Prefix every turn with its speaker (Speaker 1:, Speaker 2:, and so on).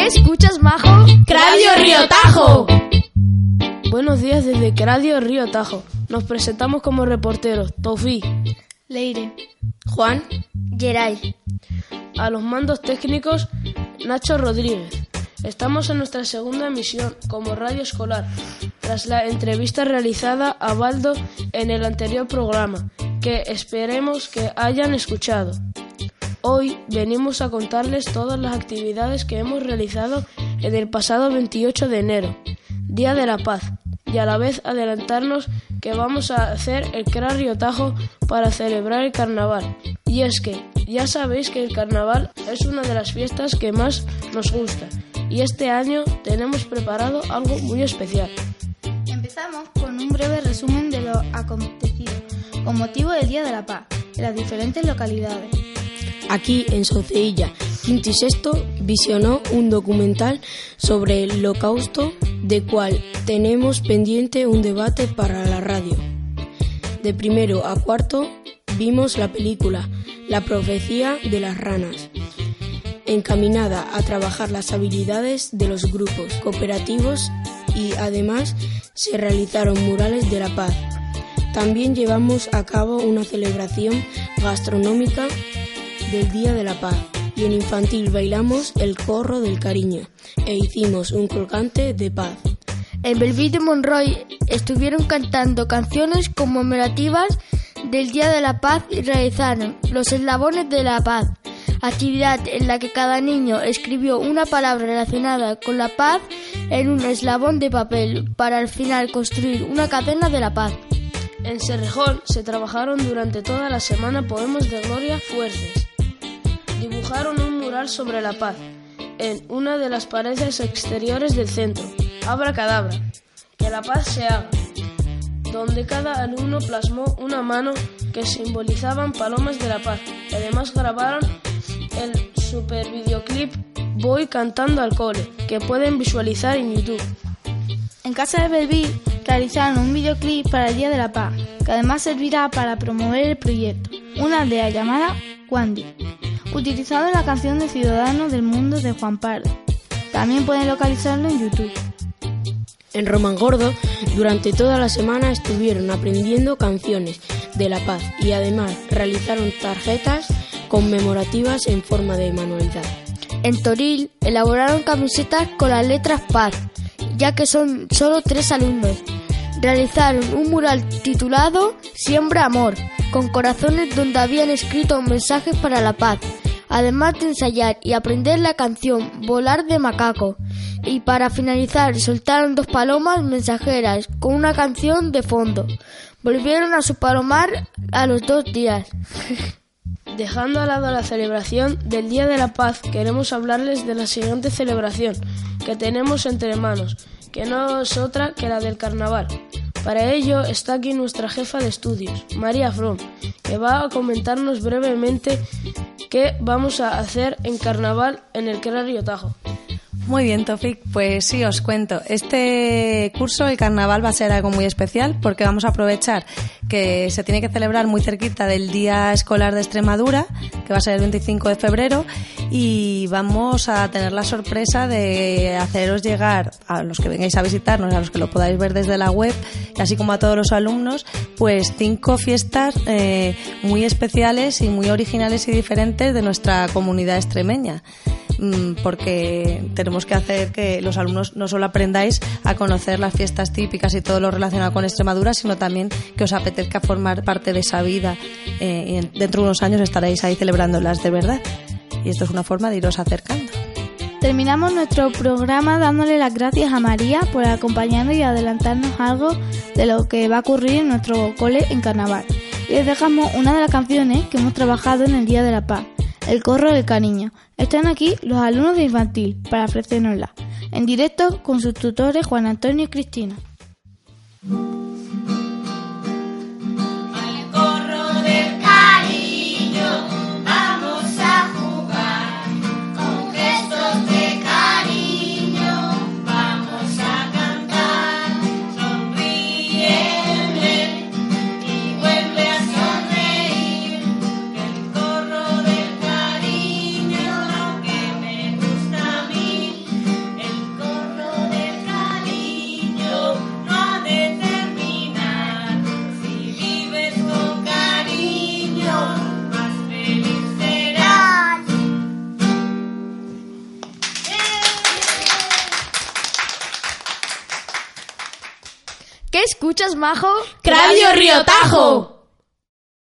Speaker 1: ¿Qué escuchas, Majo?
Speaker 2: Radio Río Tajo.
Speaker 3: Buenos días desde Radio Río Tajo. Nos presentamos como reporteros Tofi,
Speaker 4: Leire,
Speaker 5: Juan,
Speaker 4: Geray.
Speaker 3: A los mandos técnicos Nacho Rodríguez. Estamos en nuestra segunda emisión como radio escolar, tras la entrevista realizada a Baldo en el anterior programa, que esperemos que hayan escuchado. Hoy venimos a contarles todas las actividades que hemos realizado en el pasado 28 de enero, Día de la Paz, y a la vez adelantarnos que vamos a hacer el Río Tajo para celebrar el carnaval. Y es que ya sabéis que el carnaval es una de las fiestas que más nos gusta y este año tenemos preparado algo muy especial.
Speaker 4: Empezamos con un breve resumen de lo acontecido con motivo del Día de la Paz en las diferentes localidades.
Speaker 5: Aquí en Sauceilla, Quinto y Sexto visionó un documental sobre el holocausto, de cual tenemos pendiente un debate para la radio. De primero a cuarto vimos la película La profecía de las ranas, encaminada a trabajar las habilidades de los grupos cooperativos y además se realizaron murales de la paz. También llevamos a cabo una celebración gastronómica del Día de la Paz y en infantil bailamos el corro del cariño e hicimos un crocante de paz.
Speaker 1: En Belville de Monroy estuvieron cantando canciones conmemorativas del Día de la Paz y realizaron los eslabones de la paz, actividad en la que cada niño escribió una palabra relacionada con la paz en un eslabón de papel para al final construir una cadena de la paz.
Speaker 3: En Cerrejón se trabajaron durante toda la semana poemas de Gloria Fuertes. Dibujaron un mural sobre la paz en una de las paredes exteriores del centro. Abra cadabra, que la paz se haga, donde cada alumno plasmó una mano que simbolizaban palomas de la paz. Además grabaron el super videoclip Voy cantando al cole, que pueden visualizar en YouTube.
Speaker 4: En Casa de Belville realizaron un videoclip para el Día de la Paz, que además servirá para promover el proyecto, una aldea llamada Wandy, utilizando la canción de Ciudadanos del Mundo de Juan Pardo. También pueden localizarlo en YouTube.
Speaker 5: En Roman Gordo, durante toda la semana estuvieron aprendiendo canciones de la paz y además realizaron tarjetas conmemorativas en forma de manualidad.
Speaker 1: En Toril elaboraron camisetas con las letras paz, ya que son solo tres alumnos. Realizaron un mural titulado Siembra Amor, con corazones donde habían escrito mensajes para la paz, además de ensayar y aprender la canción Volar de Macaco. Y para finalizar soltaron dos palomas mensajeras con una canción de fondo. Volvieron a su palomar a los dos días.
Speaker 3: Dejando al lado la celebración del Día de la Paz, queremos hablarles de la siguiente celebración que tenemos entre manos, que no es otra que la del carnaval. Para ello está aquí nuestra jefa de estudios, María From, que va a comentarnos brevemente qué vamos a hacer en carnaval en el Río Tajo.
Speaker 2: Muy bien, Tofik. Pues sí, os cuento. Este curso, el carnaval, va a ser algo muy especial porque vamos a aprovechar que se tiene que celebrar muy cerquita del Día Escolar de Extremadura, que va a ser el 25 de febrero, y vamos a tener la sorpresa de haceros llegar a los que vengáis a visitarnos, a los que lo podáis ver desde la web, así como a todos los alumnos, pues cinco fiestas eh, muy especiales y muy originales y diferentes de nuestra comunidad extremeña. Mm, porque tenemos que hacer que los alumnos no solo aprendáis a conocer las fiestas típicas y todo lo relacionado con Extremadura, sino también que os apetezca formar parte de esa vida eh, dentro de unos años estaréis ahí celebrándolas de verdad. Y esto es una forma de iros acercando.
Speaker 4: Terminamos nuestro programa dándole las gracias a María por acompañarnos y adelantarnos algo de lo que va a ocurrir en nuestro cole en carnaval. Y les dejamos una de las canciones que hemos trabajado en el Día de la Paz.
Speaker 6: El corro del cariño. Están aquí los alumnos de infantil para ofrecérnosla, en directo con sus tutores Juan Antonio y Cristina.
Speaker 7: ¿Qué escuchas, Majo?
Speaker 8: Radio Río Tajo.